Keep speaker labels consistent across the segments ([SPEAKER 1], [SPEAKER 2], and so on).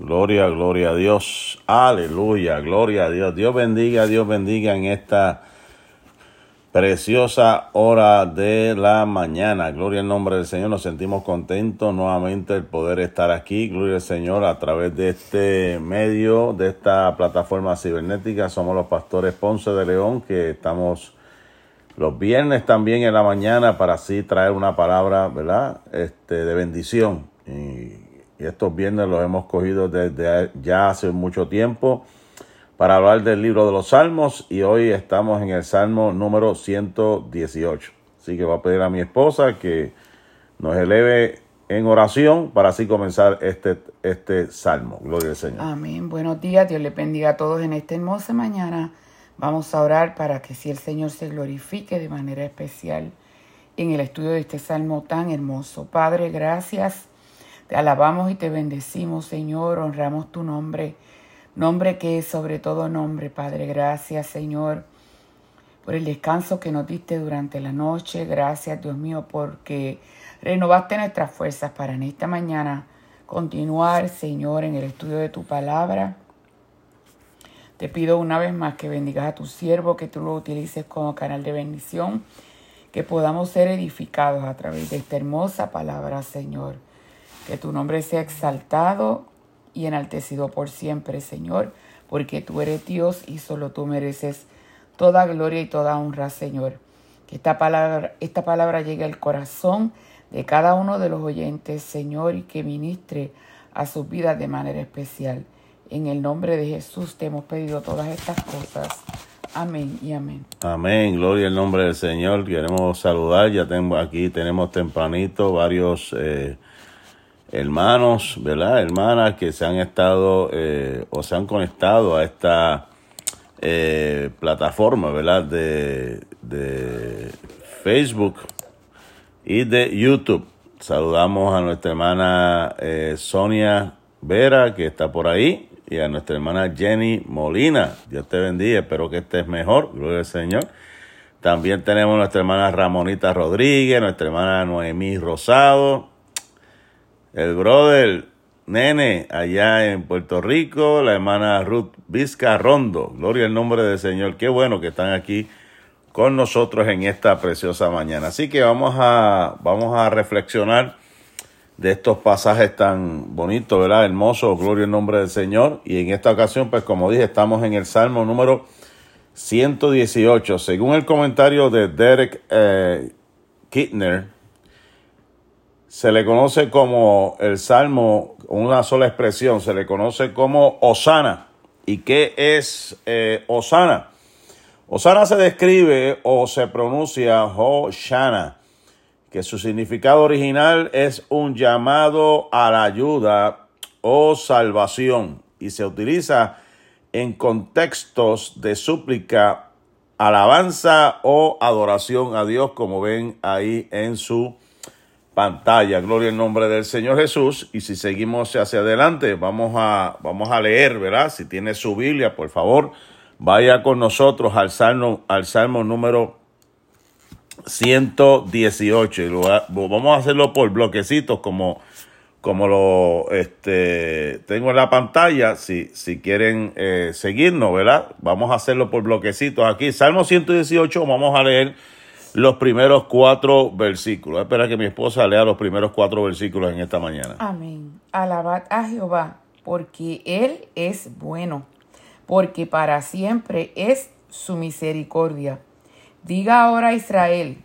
[SPEAKER 1] Gloria, gloria a Dios. Aleluya, gloria a Dios. Dios bendiga, Dios bendiga en esta preciosa hora de la mañana. Gloria al nombre del Señor. Nos sentimos contentos nuevamente el poder estar aquí. Gloria al Señor a través de este medio, de esta plataforma cibernética. Somos los pastores Ponce de León que estamos los viernes también en la mañana para así traer una palabra, ¿verdad? Este, de bendición. Y estos viernes los hemos cogido desde ya hace mucho tiempo para hablar del libro de los Salmos y hoy estamos en el Salmo número 118. Así que voy a pedir a mi esposa que nos eleve en oración para así comenzar este, este salmo. Gloria al Señor.
[SPEAKER 2] Amén. Buenos días. Dios le bendiga a todos en esta hermosa mañana. Vamos a orar para que si el Señor se glorifique de manera especial en el estudio de este salmo tan hermoso. Padre, gracias te alabamos y te bendecimos, Señor, honramos tu nombre, nombre que es sobre todo nombre, Padre. Gracias, Señor, por el descanso que nos diste durante la noche. Gracias, Dios mío, porque renovaste nuestras fuerzas para en esta mañana continuar, Señor, en el estudio de tu palabra. Te pido una vez más que bendigas a tu siervo, que tú lo utilices como canal de bendición, que podamos ser edificados a través de esta hermosa palabra, Señor. Que tu nombre sea exaltado y enaltecido por siempre, Señor, porque tú eres Dios y solo tú mereces toda gloria y toda honra, Señor. Que esta palabra, esta palabra llegue al corazón de cada uno de los oyentes, Señor, y que ministre a sus vidas de manera especial. En el nombre de Jesús te hemos pedido todas estas cosas. Amén y amén.
[SPEAKER 1] Amén, gloria al nombre del Señor. Queremos saludar, ya tengo aquí tenemos tempranito varios eh, hermanos, ¿verdad? Hermanas que se han estado eh, o se han conectado a esta eh, plataforma, ¿verdad? De, de Facebook y de YouTube. Saludamos a nuestra hermana eh, Sonia Vera, que está por ahí, y a nuestra hermana Jenny Molina. Dios te bendiga, espero que estés mejor, gloria al Señor. También tenemos a nuestra hermana Ramonita Rodríguez, nuestra hermana Noemí Rosado, el brother Nene allá en Puerto Rico, la hermana Ruth Vizca Rondo. Gloria al nombre del Señor. Qué bueno que están aquí con nosotros en esta preciosa mañana. Así que vamos a, vamos a reflexionar de estos pasajes tan bonitos, ¿verdad? Hermosos, gloria al nombre del Señor. Y en esta ocasión, pues como dije, estamos en el Salmo número 118. Según el comentario de Derek eh, Kittner, se le conoce como el salmo, una sola expresión, se le conoce como Osana. ¿Y qué es eh, Osana? Osana se describe o se pronuncia Hoshana, que su significado original es un llamado a la ayuda o salvación y se utiliza en contextos de súplica, alabanza o adoración a Dios, como ven ahí en su pantalla. Gloria al nombre del Señor Jesús. Y si seguimos hacia adelante, vamos a, vamos a leer, ¿verdad? Si tiene su Biblia, por favor, vaya con nosotros al Salmo, al Salmo número 118. Y vamos a hacerlo por bloquecitos, como, como lo este, tengo en la pantalla. Si, si quieren eh, seguirnos, ¿verdad? Vamos a hacerlo por bloquecitos aquí. Salmo 118, vamos a leer los primeros cuatro versículos. Espera que mi esposa lea los primeros cuatro versículos en esta mañana.
[SPEAKER 2] Amén. Alabad a Jehová, porque Él es bueno, porque para siempre es su misericordia. Diga ahora Israel,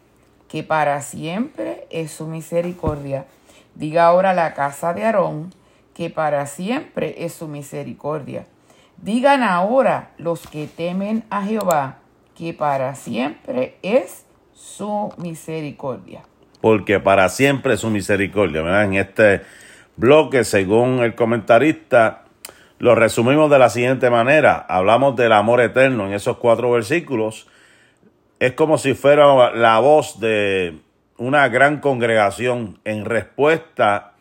[SPEAKER 2] que para siempre es su misericordia. Diga ahora la casa de Aarón, que para siempre es su misericordia. Digan ahora los que temen a Jehová, que para siempre es su misericordia.
[SPEAKER 1] Porque para siempre su misericordia. En este bloque, según el comentarista, lo resumimos de la siguiente manera. Hablamos del amor eterno en esos cuatro versículos. Es como si fuera la voz de una gran congregación en respuesta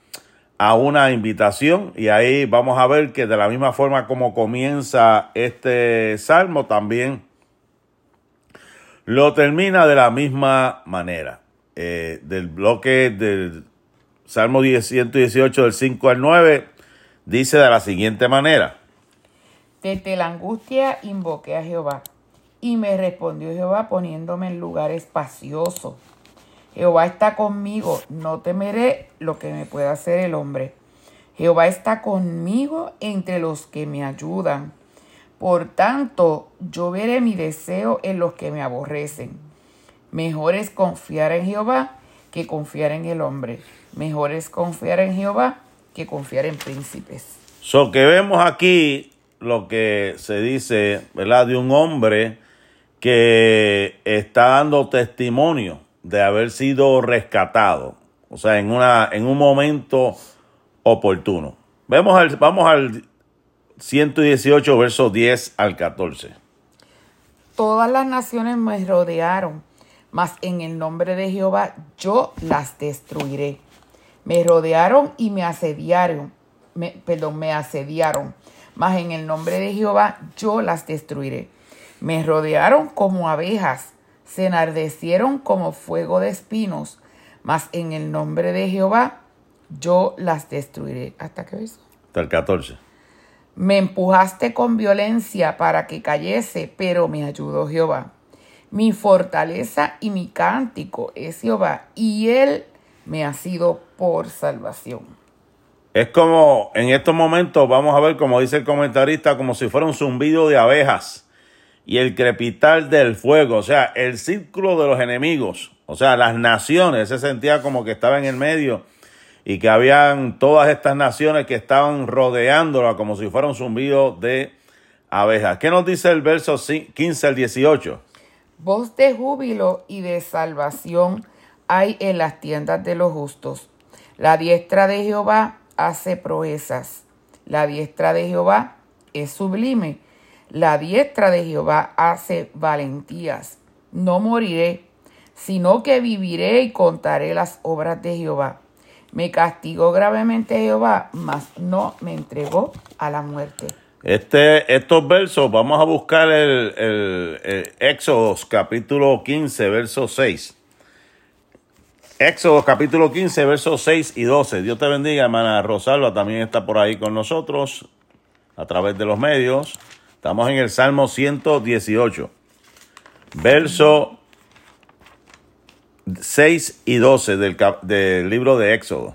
[SPEAKER 1] a una invitación y ahí vamos a ver que de la misma forma como comienza este salmo también lo termina de la misma manera. Eh, del bloque del Salmo 118 del 5 al 9 dice de la siguiente manera.
[SPEAKER 2] Desde la angustia invoqué a Jehová, y me respondió Jehová poniéndome en lugar espacioso. Jehová está conmigo, no temeré lo que me pueda hacer el hombre. Jehová está conmigo entre los que me ayudan. Por tanto, yo veré mi deseo en los que me aborrecen. Mejor es confiar en Jehová que confiar en el hombre. Mejor es confiar en Jehová que confiar en príncipes.
[SPEAKER 1] So que vemos aquí lo que se dice, ¿verdad? De un hombre que está dando testimonio de haber sido rescatado. O sea, en, una, en un momento oportuno. Vemos al, vamos al 118, versos 10 al 14.
[SPEAKER 2] Todas las naciones me rodearon, mas en el nombre de Jehová yo las destruiré. Me rodearon y me asediaron, perdón, me asediaron, mas en el nombre de Jehová yo las destruiré. Me rodearon como abejas, se enardecieron como fuego de espinos, mas en el nombre de Jehová yo las destruiré. ¿Hasta qué ves?
[SPEAKER 1] Hasta el 14.
[SPEAKER 2] Me empujaste con violencia para que cayese, pero me ayudó Jehová. Mi fortaleza y mi cántico es Jehová, y él me ha sido por salvación.
[SPEAKER 1] Es como en estos momentos, vamos a ver, como dice el comentarista, como si fuera un zumbido de abejas y el crepitar del fuego, o sea, el círculo de los enemigos, o sea, las naciones, se sentía como que estaba en el medio y que habían todas estas naciones que estaban rodeándola como si fuera un zumbido de abejas. ¿Qué nos dice el verso 15 al 18?
[SPEAKER 2] Voz de júbilo y de salvación hay en las tiendas de los justos. La diestra de Jehová hace proezas. La diestra de Jehová es sublime. La diestra de Jehová hace valentías. No moriré, sino que viviré y contaré las obras de Jehová. Me castigó gravemente Jehová, mas no me entregó a la muerte.
[SPEAKER 1] Este, estos versos, vamos a buscar el, el, Éxodo capítulo 15, verso 6. Éxodo capítulo 15, versos 6 y 12. Dios te bendiga, hermana Rosalba, también está por ahí con nosotros a través de los medios. Estamos en el Salmo 118, verso 6 y 12 del, del libro de Éxodo.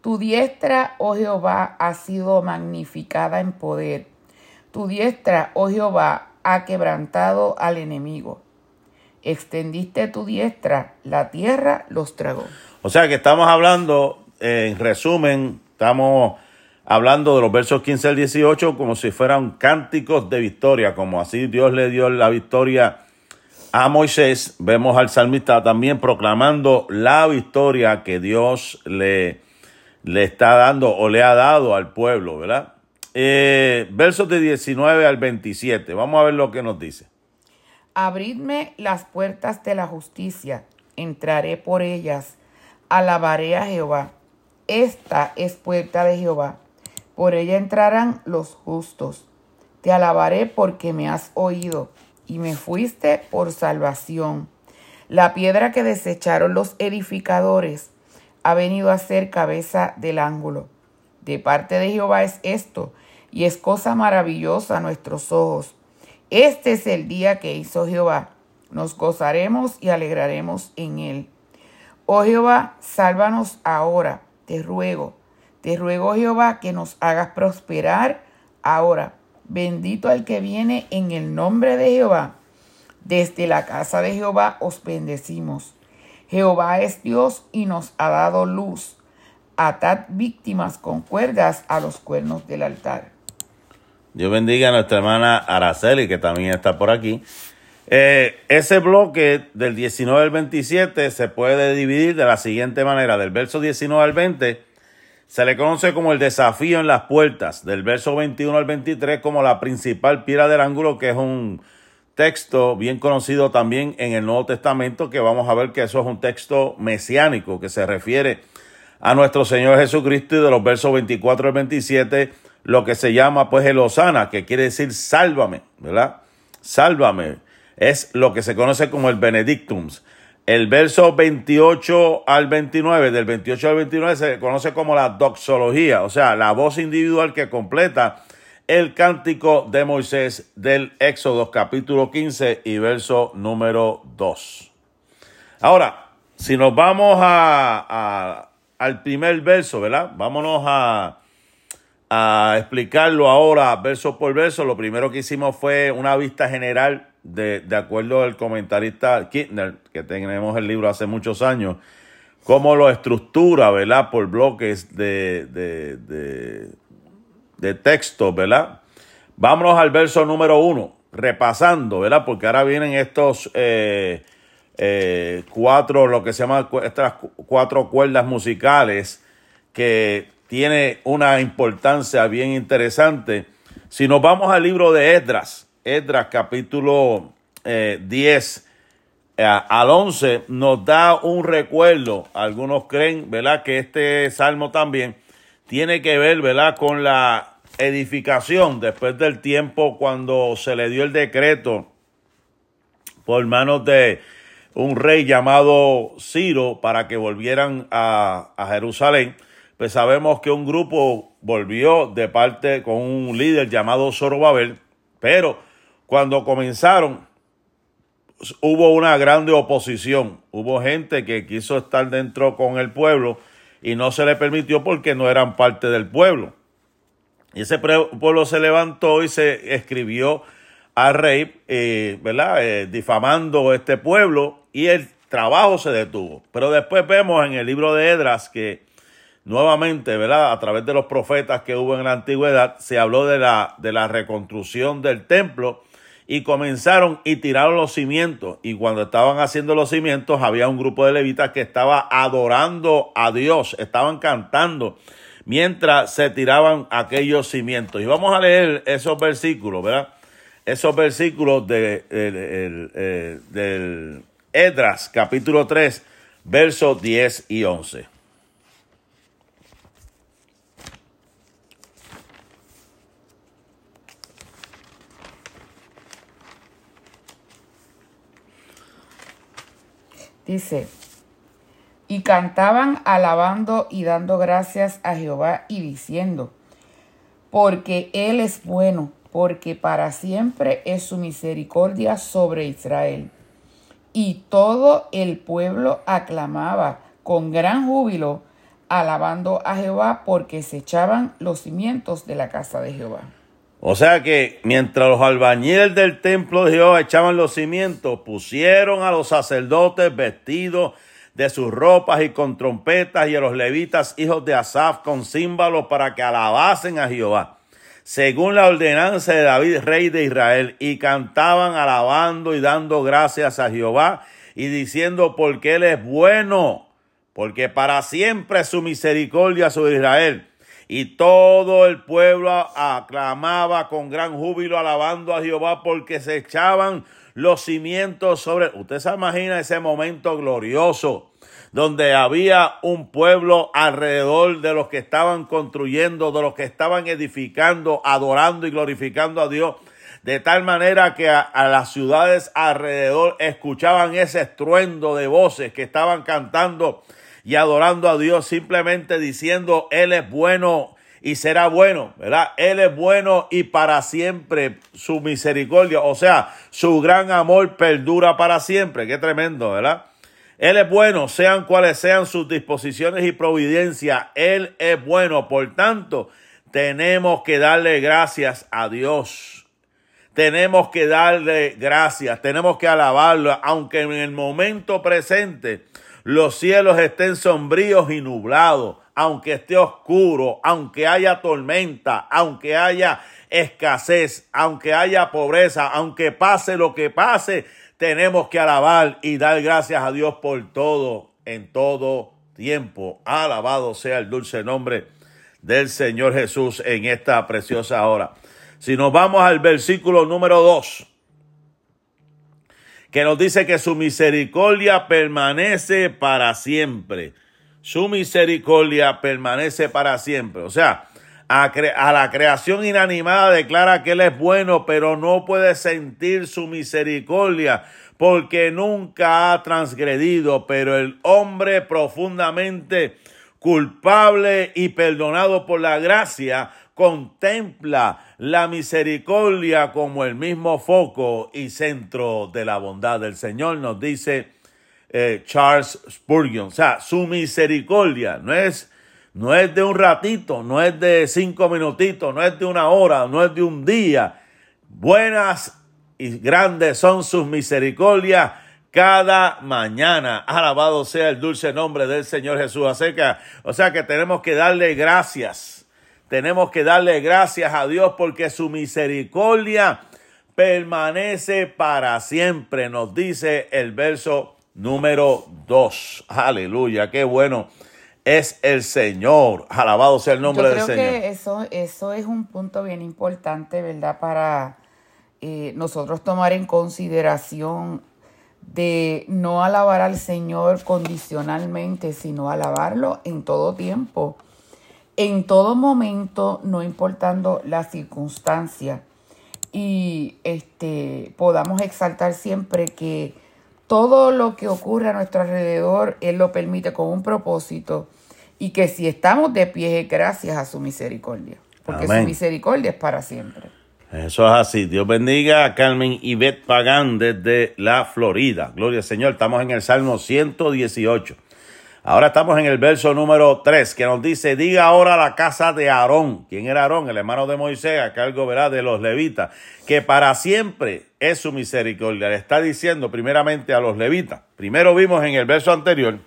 [SPEAKER 2] Tu diestra, oh Jehová, ha sido magnificada en poder. Tu diestra, oh Jehová, ha quebrantado al enemigo. Extendiste tu diestra, la tierra los tragó.
[SPEAKER 1] O sea que estamos hablando, en resumen, estamos hablando de los versos 15 al 18 como si fueran cánticos de victoria, como así Dios le dio la victoria a Moisés, vemos al salmista también proclamando la victoria que Dios le, le está dando o le ha dado al pueblo, ¿verdad? Eh, versos de 19 al 27, vamos a ver lo que nos dice.
[SPEAKER 2] Abridme las puertas de la justicia, entraré por ellas, alabaré a Jehová. Esta es puerta de Jehová, por ella entrarán los justos. Te alabaré porque me has oído y me fuiste por salvación. La piedra que desecharon los edificadores ha venido a ser cabeza del ángulo. De parte de Jehová es esto, y es cosa maravillosa a nuestros ojos. Este es el día que hizo Jehová. Nos gozaremos y alegraremos en él. Oh Jehová, sálvanos ahora, te ruego. Te ruego, Jehová, que nos hagas prosperar ahora Bendito el que viene en el nombre de Jehová. Desde la casa de Jehová os bendecimos. Jehová es Dios y nos ha dado luz. Atad víctimas con cuerdas a los cuernos del altar.
[SPEAKER 1] Dios bendiga a nuestra hermana Araceli, que también está por aquí. Eh, ese bloque del 19 al 27 se puede dividir de la siguiente manera. Del verso 19 al 20 se le conoce como el desafío en las puertas, del verso 21 al 23 como la principal piedra del ángulo, que es un texto bien conocido también en el Nuevo Testamento, que vamos a ver que eso es un texto mesiánico, que se refiere a nuestro Señor Jesucristo y de los versos 24 al 27, lo que se llama pues el Osana, que quiere decir sálvame, ¿verdad? Sálvame. Es lo que se conoce como el Benedictums. El verso 28 al 29, del 28 al 29 se conoce como la doxología, o sea, la voz individual que completa el cántico de Moisés del Éxodo capítulo 15 y verso número 2. Ahora, si nos vamos a, al primer verso, ¿verdad? Vámonos a, a explicarlo ahora verso por verso. Lo primero que hicimos fue una vista general de, acuerdo al comentarista Kirchner, que tenemos el libro hace muchos años, cómo lo estructura, ¿verdad? Por bloques de, de, de, texto, ¿verdad? Vámonos al verso número uno, repasando, ¿verdad? Porque ahora vienen estos eh, eh, cuatro, lo que se llama estas cuatro cuerdas musicales, que tiene una importancia bien interesante. Si nos vamos al libro de Esdras, Edras capítulo 10 eh, eh, al 11 nos da un recuerdo. Algunos creen, ¿verdad?, que este salmo también tiene que ver, ¿verdad?, con la edificación después del tiempo cuando se le dio el decreto por manos de un rey llamado Ciro para que volvieran a Jerusalén. Pues sabemos que un grupo volvió de parte con un líder llamado Zorobabel, pero cuando comenzaron, hubo una grande oposición. Hubo gente que quiso estar dentro con el pueblo y no se le permitió porque no eran parte del pueblo. Y ese pueblo se levantó y se escribió al rey, eh, ¿verdad? Eh, difamando este pueblo y el trabajo se detuvo. Pero después vemos en el libro de Edras que nuevamente, ¿verdad? A través de los profetas que hubo en la antigüedad, se habló de la, de la reconstrucción del templo y comenzaron y tiraron los cimientos. Y cuando estaban haciendo los cimientos, había un grupo de levitas que estaba adorando a Dios, estaban cantando mientras se tiraban aquellos cimientos. Y vamos a leer esos versículos, ¿verdad? Esos versículos de, eh, del Edras, capítulo 3, versos 10 y 11.
[SPEAKER 2] Dice, y cantaban alabando y dando gracias a Jehová y diciendo, porque Él es bueno, porque para siempre es su misericordia sobre Israel. Y todo el pueblo aclamaba con gran júbilo, alabando a Jehová, porque se echaban los cimientos de la casa de Jehová.
[SPEAKER 1] O sea que mientras los albañiles del templo de Jehová echaban los cimientos, pusieron a los sacerdotes vestidos de sus ropas y con trompetas y a los levitas hijos de Asaf con címbalos para que alabasen a Jehová, según la ordenanza de David, rey de Israel, y cantaban alabando y dando gracias a Jehová y diciendo porque Él es bueno, porque para siempre su misericordia sobre Israel y todo el pueblo aclamaba con gran júbilo alabando a Jehová porque se echaban los cimientos sobre... Usted se imagina ese momento glorioso donde había un pueblo alrededor de los que estaban construyendo, de los que estaban edificando, adorando y glorificando a Dios, de tal manera que a, a, las ciudades alrededor escuchaban ese estruendo de voces que estaban cantando y adorando a Dios simplemente diciendo, Él es bueno y será bueno, ¿verdad? Él es bueno y para siempre su misericordia, o sea, su gran amor perdura para siempre. Qué tremendo, ¿verdad? Él es bueno, sean cuales sean sus disposiciones y providencia, Él es bueno. Por tanto, tenemos que darle gracias a Dios. Tenemos que darle gracias, tenemos que alabarlo, aunque en el momento presente los cielos estén sombríos y nublados, aunque esté oscuro, aunque haya tormenta, aunque haya escasez, aunque haya pobreza, aunque pase lo que pase, tenemos que alabar y dar gracias a Dios por todo, en todo tiempo. Alabado sea el dulce nombre del Señor Jesús en esta preciosa hora. Si nos vamos al versículo número 2, que nos dice que su misericordia permanece para siempre. Su misericordia permanece para siempre. O sea, A, la creación inanimada declara que Él es bueno, pero no puede sentir su misericordia porque nunca ha transgredido, pero el hombre profundamente culpable y perdonado por la gracia, contempla la misericordia como el mismo foco y centro de la bondad del Señor, nos dice eh, Charles Spurgeon. O sea, su misericordia no es, no es de un ratito, no es de cinco minutitos, no es de una hora, no es de un día. Buenas y grandes son sus misericordias cada mañana. Alabado sea el dulce nombre del Señor Jesús. o sea que tenemos que darle gracias tenemos que darle gracias a Dios porque su misericordia permanece para siempre, nos dice el verso número 2. Aleluya, qué bueno es el Señor. Alabado sea el nombre del Señor.
[SPEAKER 2] Creo que eso, eso es un punto bien importante, ¿verdad? Para eh, nosotros tomar en consideración de no alabar al Señor condicionalmente, sino alabarlo en todo tiempo en todo momento, no importando la circunstancia, y este, podamos exaltar siempre que todo lo que ocurre a nuestro alrededor, Él lo permite con un propósito, y que si estamos de pie es gracias a su misericordia, porque su misericordia es para siempre.
[SPEAKER 1] Eso es así. Dios bendiga a Carmen Ivette Pagán desde la Florida. Gloria al Señor. Estamos en el Salmo 118. Ahora estamos en el verso número 3 que nos dice, diga ahora la casa de Aarón. ¿Quién era Aarón? El hermano de Moisés, a cargo verá de los levitas, que para siempre es su misericordia. Le está diciendo primeramente a los levitas. Primero vimos en el verso anterior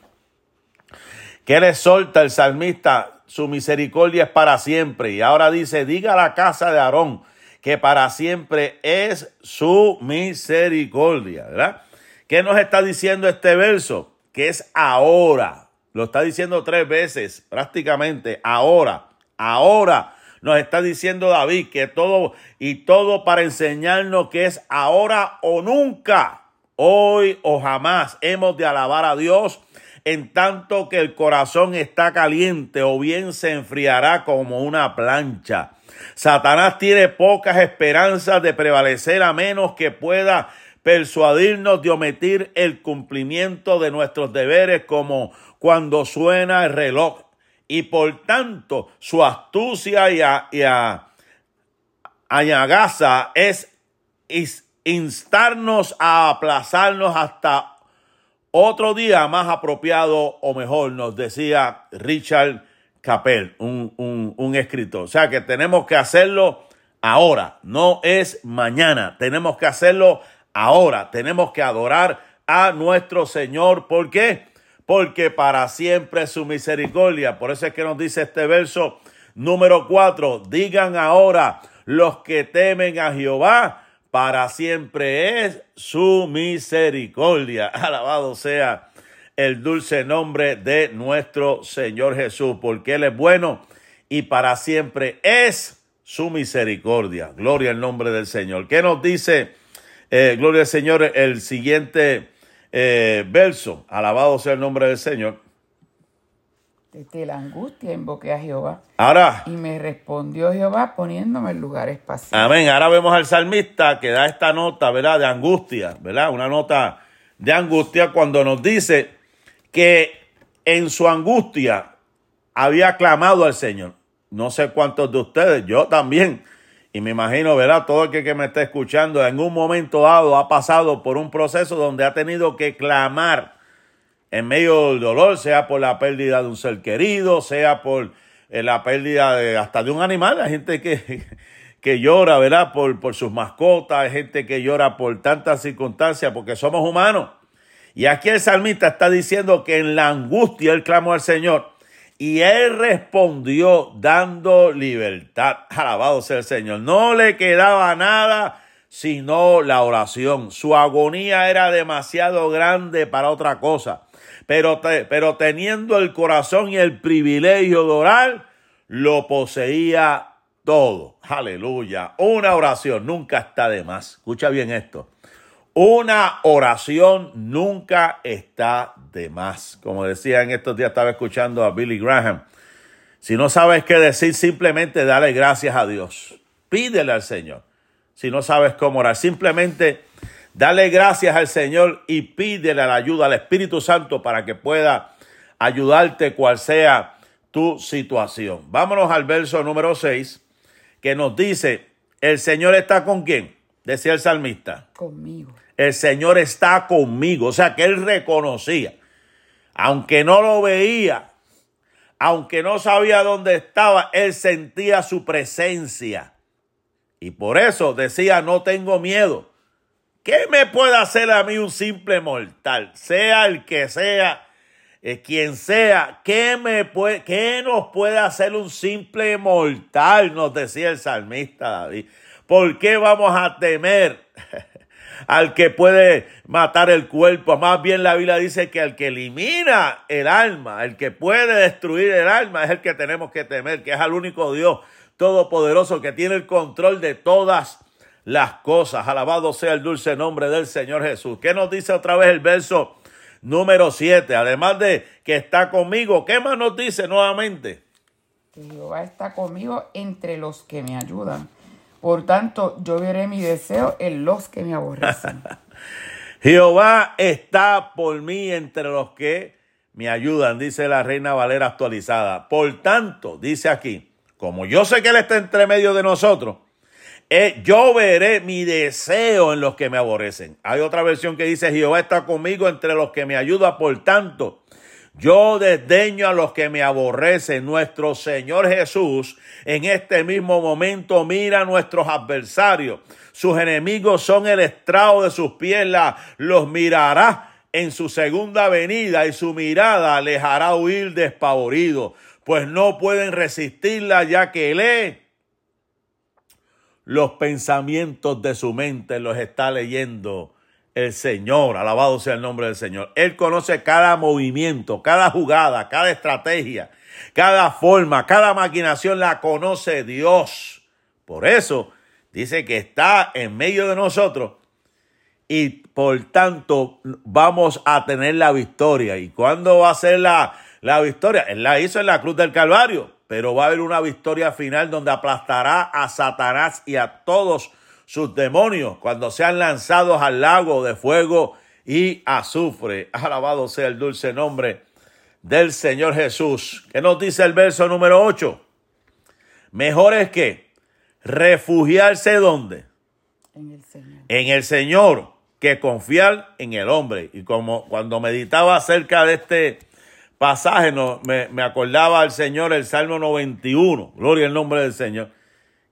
[SPEAKER 1] que le solta el salmista, su misericordia es para siempre. Y ahora dice, diga la casa de Aarón, que para siempre es su misericordia. ¿Verdad? ¿Qué nos está diciendo este verso? Que es ahora lo está diciendo tres veces prácticamente. Ahora, ahora nos está diciendo David que todo y todo para enseñarnos que es ahora o nunca, hoy o jamás hemos de alabar a Dios en tanto que el corazón está caliente o bien se enfriará como una plancha. Satanás tiene pocas esperanzas de prevalecer a menos que pueda persuadirnos de omitir el cumplimiento de nuestros deberes como cuando suena el reloj. Y por tanto, su astucia y, a, y es instarnos a aplazarnos hasta otro día más apropiado o mejor, nos decía Richard Capel, un, un, un escritor. O sea que tenemos que hacerlo ahora, no es mañana, tenemos que hacerlo ahora, tenemos que adorar a nuestro Señor. ¿Por qué? Porque para siempre es su misericordia. Por eso es que nos dice este verso número 4, digan ahora los que temen a Jehová, para siempre es su misericordia. Alabado sea el dulce nombre de nuestro Señor Jesús, porque Él es bueno y para siempre es su misericordia. Gloria al nombre del Señor. ¿Qué nos dice, eh, gloria al Señor, el siguiente eh, verso, alabado sea el nombre del Señor.
[SPEAKER 2] Desde la angustia invoqué a Jehová.
[SPEAKER 1] Ahora.
[SPEAKER 2] Y me respondió Jehová poniéndome en lugar espacio.
[SPEAKER 1] Amén. Ahora vemos al salmista que da esta nota, ¿verdad? De angustia, ¿verdad? Una nota de angustia cuando nos dice que en su angustia había clamado al Señor. No sé cuántos de ustedes, yo también, y me imagino, ¿verdad? Todo el que, me está escuchando en un momento dado ha pasado por un proceso donde ha tenido que clamar en medio del dolor, sea por la pérdida de un ser querido, sea por eh, la pérdida de, hasta de un animal. Hay gente que, que llora, ¿verdad? Por, por sus mascotas, hay gente que llora por tantas circunstancias, porque somos humanos. Y aquí el salmista está diciendo que en la angustia él clamó al Señor y él respondió dando libertad. Alabado sea el Señor. No le quedaba nada sino la oración. Su agonía era demasiado grande para otra cosa. Pero, teniendo el corazón y el privilegio de orar, lo poseía todo. Aleluya. Una oración nunca está de más. Escucha bien esto. Una oración nunca está de más. Como decía en estos días, estaba escuchando a Billy Graham Si no sabes qué decir, simplemente dale gracias a Dios. Pídele al Señor. Si no sabes cómo orar, simplemente dale gracias al Señor y pídele la ayuda al Espíritu Santo para que pueda ayudarte cual sea tu situación. Vámonos al verso número 6 que nos dice, el Señor está con quién? Decía el salmista.
[SPEAKER 2] Conmigo.
[SPEAKER 1] El Señor está conmigo. O sea que él reconocía, aunque no lo veía, aunque no sabía dónde estaba, él sentía su presencia. Y por eso decía, no tengo miedo. ¿Qué me puede hacer a mí un simple mortal? Sea el que sea, eh, quien sea, ¿qué, me puede, ¿qué nos puede hacer un simple mortal? Nos decía el salmista David. ¿Por qué vamos a temer al que puede matar el cuerpo. Más bien la Biblia dice que al que elimina el alma, el que puede destruir el alma, es el que tenemos que temer, que es al único Dios todopoderoso que tiene el control de todas las cosas. Alabado sea el dulce nombre del Señor Jesús. ¿Qué nos dice otra vez el verso número 7? Además de que está conmigo, ¿qué más nos dice nuevamente?
[SPEAKER 2] Jehová está conmigo entre los que me ayudan. Por tanto, yo veré mi deseo en los que me aborrecen.
[SPEAKER 1] Jehová está por mí entre los que me ayudan, dice la Reina Valera actualizada. Por tanto, dice aquí, como yo sé que Él está entre medio de nosotros, eh, yo veré mi deseo en los que me aborrecen. Hay otra versión que dice, Jehová está conmigo entre los que me ayudan, por tanto, yo desdeño a los que me aborrecen. Nuestro Señor Jesús en este mismo momento mira a nuestros adversarios. Sus enemigos son el estrado de sus pies. Los mirará en su segunda venida y su mirada les hará huir despavorido, pues no pueden resistirla ya que lee los pensamientos de su mente, los está leyendo el Señor, alabado sea el nombre del Señor. Él conoce cada movimiento, cada jugada, cada estrategia, cada forma, cada maquinación la conoce Dios. Por eso dice que está en medio de nosotros y por tanto vamos a tener la victoria. ¿Y cuándo va a ser la, la victoria? Él la hizo en la cruz del Calvario, pero va a haber una victoria final donde aplastará a Satanás y a todos sus demonios cuando sean lanzados al lago de fuego y azufre. Alabado sea el dulce nombre del Señor Jesús. ¿Qué nos dice el verso número 8? Mejor es que refugiarse donde?
[SPEAKER 2] En el Señor.
[SPEAKER 1] En el Señor que confiar en el hombre. Y como cuando meditaba acerca de este pasaje, no, me, me acordaba al Señor el Salmo 91. Gloria al nombre del Señor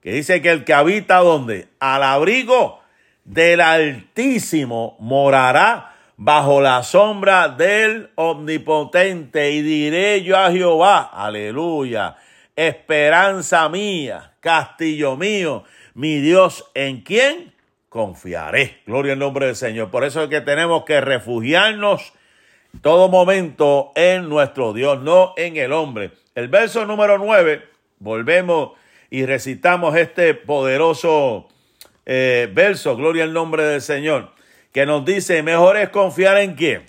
[SPEAKER 1] que dice que el que habita donde? Al abrigo del Altísimo morará bajo la sombra del Omnipotente. Y diré yo a Jehová, aleluya, esperanza mía, castillo mío, mi Dios, ¿en quién confiaré? Gloria al nombre del Señor. Por eso es que tenemos que refugiarnos todo momento en nuestro Dios, no en el hombre. El verso número 9, volvemos y recitamos este poderoso eh, verso, gloria al nombre del Señor, que nos dice, mejor es confiar en quién.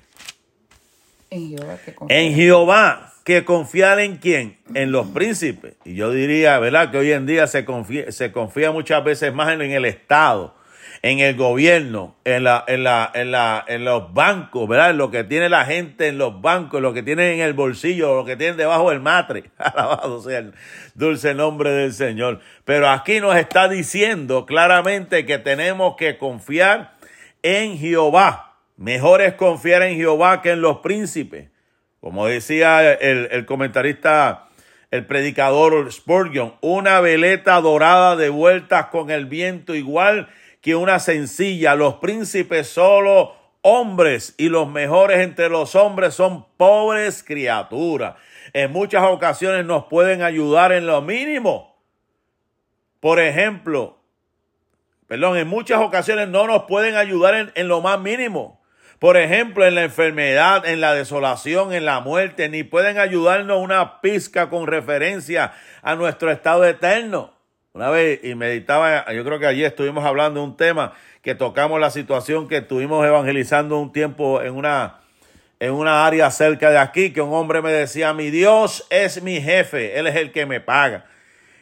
[SPEAKER 2] En Jehová, que
[SPEAKER 1] en Jehová que confiar en quién? En los príncipes. Y yo diría, ¿verdad? Que hoy en día se confía, se confía muchas veces más en el Estado en el gobierno, en, la, en, la, en, la, en los bancos, ¿verdad? Lo que tiene la gente en los bancos, lo que tiene en el bolsillo, lo que tiene debajo del matre. Alabado sea el dulce nombre del Señor. Pero aquí nos está diciendo claramente que tenemos que confiar en Jehová. Mejor es confiar en Jehová que en los príncipes. Como decía el, el comentarista el predicador Spurgeon, una veleta dorada de vueltas con el viento igual que una sencilla. Los príncipes solo hombres y los mejores entre los hombres son pobres criaturas. En muchas ocasiones nos pueden ayudar en lo mínimo. Por ejemplo, perdón, en muchas ocasiones no nos pueden ayudar en, en lo más mínimo. Por ejemplo, en la enfermedad, en la desolación, en la muerte, ni pueden ayudarnos una pizca con referencia a nuestro estado eterno. Una vez, y meditaba, yo creo que ayer estuvimos hablando de un tema que tocamos la situación que estuvimos evangelizando un tiempo en una, en una área cerca de aquí que un hombre me decía, mi Dios es mi jefe, Él es el que me paga.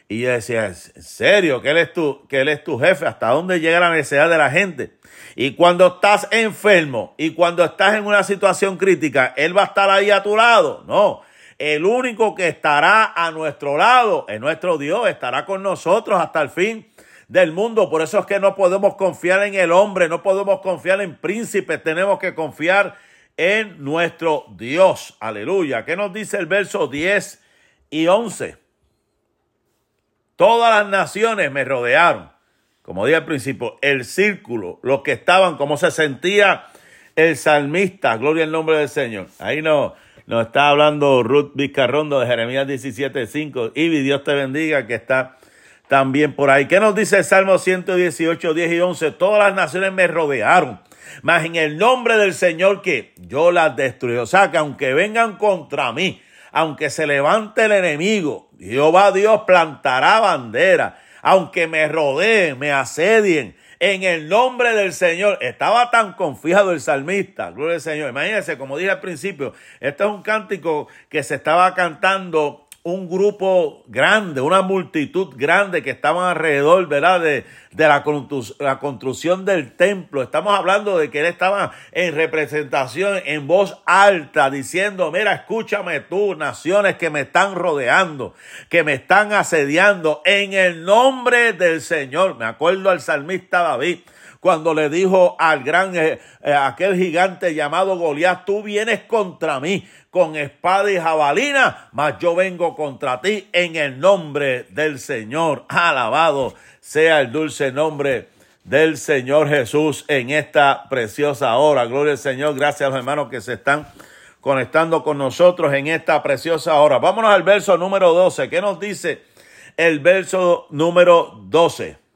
[SPEAKER 1] Y yo decía, ¿en serio? ¿Que él, es tu, que él es tu jefe? ¿Hasta dónde llega la necesidad de la gente? Y cuando estás enfermo y cuando estás en una situación crítica, Él va a estar ahí a tu lado. No, el único que estará a nuestro lado es nuestro Dios, estará con nosotros hasta el fin del mundo. Por eso es que no podemos confiar en el hombre, no podemos confiar en príncipes, tenemos que confiar en nuestro Dios. Aleluya. ¿Qué nos dice el verso 10 y 11? Todas las naciones me rodearon. Como dije al principio, el círculo, los que estaban, como se sentía el salmista, gloria al nombre del Señor. Ahí nos, nos está hablando Ruth Vizcarrondo de Jeremías 17:5. Y Dios te bendiga, que está también por ahí. ¿Qué nos dice el Salmo 118, 10 y 11? Todas las naciones me rodearon, mas en el nombre del Señor que yo las destruí. O sea, que aunque vengan contra mí, aunque se levante el enemigo, Jehová Dios plantará bandera, aunque me rodeen, me asedien, en el nombre del Señor. Estaba tan confiado el salmista, gloria al Señor. Imagínense, como dije al principio, este es un cántico que se estaba cantando un grupo grande, una multitud grande que estaban alrededor, ¿verdad? De, de la, la, construcción del templo. Estamos hablando de que él estaba en representación, en voz alta, diciendo, mira, escúchame tú, naciones que me están rodeando, que me están asediando, en el nombre del Señor. Me acuerdo al salmista David cuando le dijo al gran, eh, eh, aquel gigante llamado Goliat, tú vienes contra mí con espada y jabalina, mas yo vengo contra ti en el nombre del Señor. Alabado sea el dulce nombre del Señor Jesús en esta preciosa hora. Gloria al Señor. Gracias a los hermanos que se están conectando con nosotros en esta preciosa hora. Vámonos al verso número 12. ¿Qué nos dice el verso número 12?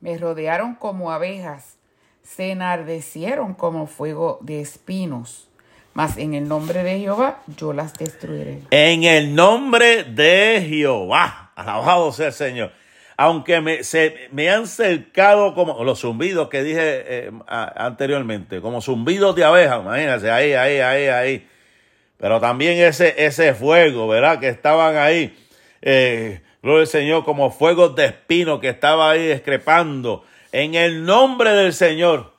[SPEAKER 2] Me rodearon como abejas, se enardecieron como fuego de espinos. Mas en el nombre de Jehová yo las destruiré.
[SPEAKER 1] En el nombre de Jehová. Alabado sea el Señor. Aunque me, se, me han cercado como los zumbidos que dije eh, anteriormente, como zumbidos de abejas, imagínense, ahí, ahí, ahí, ahí. Pero también ese, ese fuego, ¿verdad? Que estaban ahí. Eh, gloria al Señor, como fuegos de espino que estaba ahí escrepando. En el nombre del Señor,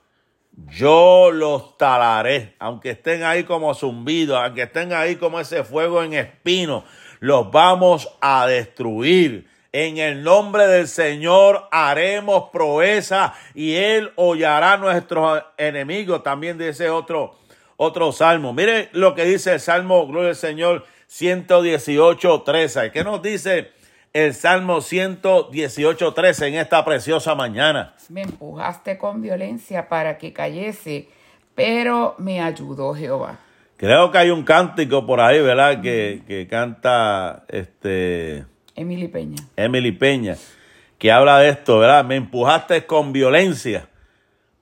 [SPEAKER 1] yo los talaré, aunque estén ahí como zumbidos, aunque estén ahí como ese fuego en espino, los vamos a destruir. En el nombre del Señor haremos proeza y Él hollará nuestros enemigos. También dice otro, otro salmo. Mire lo que dice el salmo, gloria al Señor, 118, 13. ¿Qué nos dice el Salmo 118, 13 en esta preciosa mañana.
[SPEAKER 2] Me empujaste con violencia para que cayese, pero me ayudó Jehová.
[SPEAKER 1] Creo que hay un cántico por ahí, ¿verdad? Que, que canta este...
[SPEAKER 2] Emily Peña.
[SPEAKER 1] Emily Peña, que habla de esto, ¿verdad? Me empujaste con violencia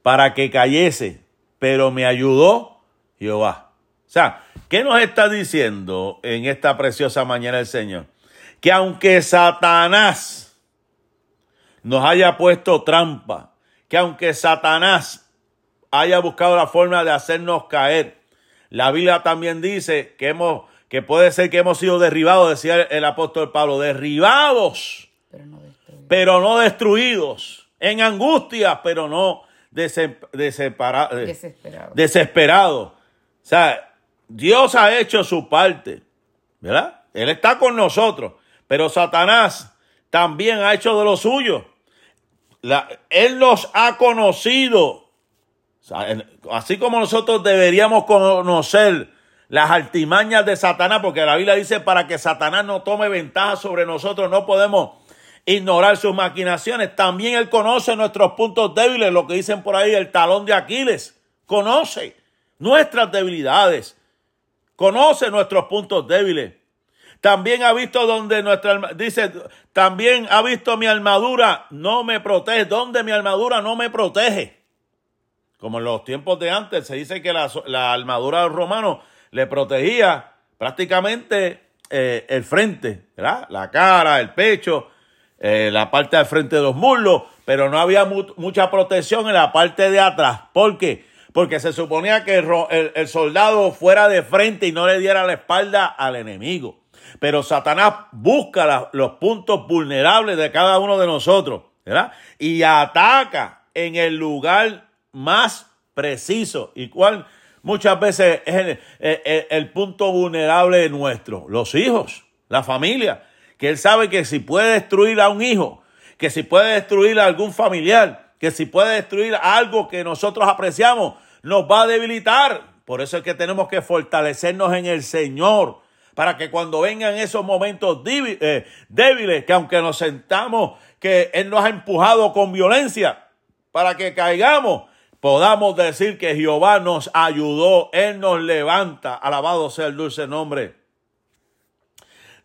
[SPEAKER 1] para que cayese, pero me ayudó Jehová. O sea, ¿qué nos está diciendo en esta preciosa mañana el Señor? Que aunque Satanás nos haya puesto trampa, que aunque Satanás haya buscado la forma de hacernos caer, la Biblia también dice que hemos que puede ser que hemos sido derribados, decía el, apóstol Pablo, derribados, pero no destruidos, en angustia, pero no eh, desesperados. Desesperado. O sea, Dios ha hecho su parte, ¿verdad? Él está con nosotros. Pero Satanás también ha hecho de lo suyo. él nos ha conocido. Así como nosotros deberíamos conocer las altimañas de Satanás, porque la Biblia dice para que Satanás no tome ventaja sobre nosotros, no podemos ignorar sus maquinaciones. También Él conoce nuestros puntos débiles, lo que dicen por ahí, el talón de Aquiles. Conoce nuestras debilidades, conoce nuestros puntos débiles. También ha visto donde nuestra dice, también ha visto mi armadura no me protege, donde mi armadura no me protege. Como en los tiempos de antes se dice que la, armadura del romano le protegía prácticamente eh, el frente, ¿verdad? La cara, el pecho, eh, la parte del frente de los muslos, pero no había mucha protección en la parte de atrás. ¿Por qué? porque se suponía que el, soldado fuera de frente y no le diera la espalda al enemigo. Pero Satanás busca los puntos vulnerables de cada uno de nosotros, ¿verdad? Y ataca en el lugar más preciso. ¿Y cuál muchas veces es el, punto vulnerable nuestro? Los hijos, la familia. Que él sabe que si puede destruir a un hijo, que si puede destruir a algún familiar, que si puede destruir algo que nosotros apreciamos, nos va a debilitar. Por eso es que tenemos que fortalecernos en el Señor, para que cuando vengan esos momentos eh, débiles, que aunque nos sentamos, que Él nos ha empujado con violencia, para que caigamos, podamos decir que Jehová nos ayudó, Él nos levanta. Alabado sea el dulce nombre